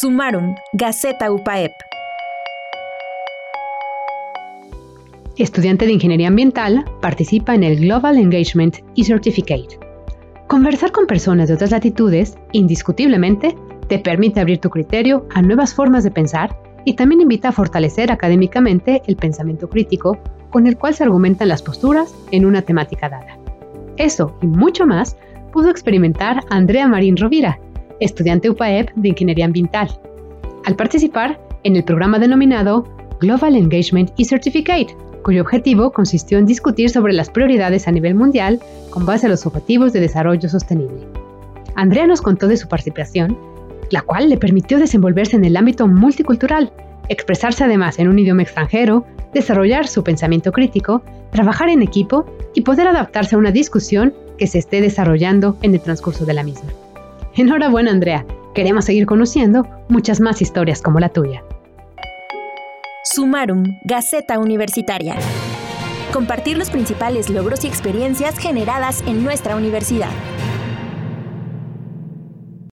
Sumarum, Gaceta UPAEP. Estudiante de Ingeniería Ambiental, participa en el Global Engagement y Certificate. Conversar con personas de otras latitudes, indiscutiblemente, te permite abrir tu criterio a nuevas formas de pensar y también invita a fortalecer académicamente el pensamiento crítico con el cual se argumentan las posturas en una temática dada. Eso y mucho más pudo experimentar Andrea Marín Rovira, estudiante UPAEP de Ingeniería Ambiental, al participar en el programa denominado Global Engagement y Certificate, cuyo objetivo consistió en discutir sobre las prioridades a nivel mundial con base a los Objetivos de Desarrollo Sostenible. Andrea nos contó de su participación, la cual le permitió desenvolverse en el ámbito multicultural, expresarse además en un idioma extranjero, desarrollar su pensamiento crítico, trabajar en equipo y poder adaptarse a una discusión que se esté desarrollando en el transcurso de la misma. Enhorabuena, Andrea. Queremos seguir conociendo muchas más historias como la tuya. Sumarum, Gaceta Universitaria. Compartir los principales logros y experiencias generadas en nuestra universidad.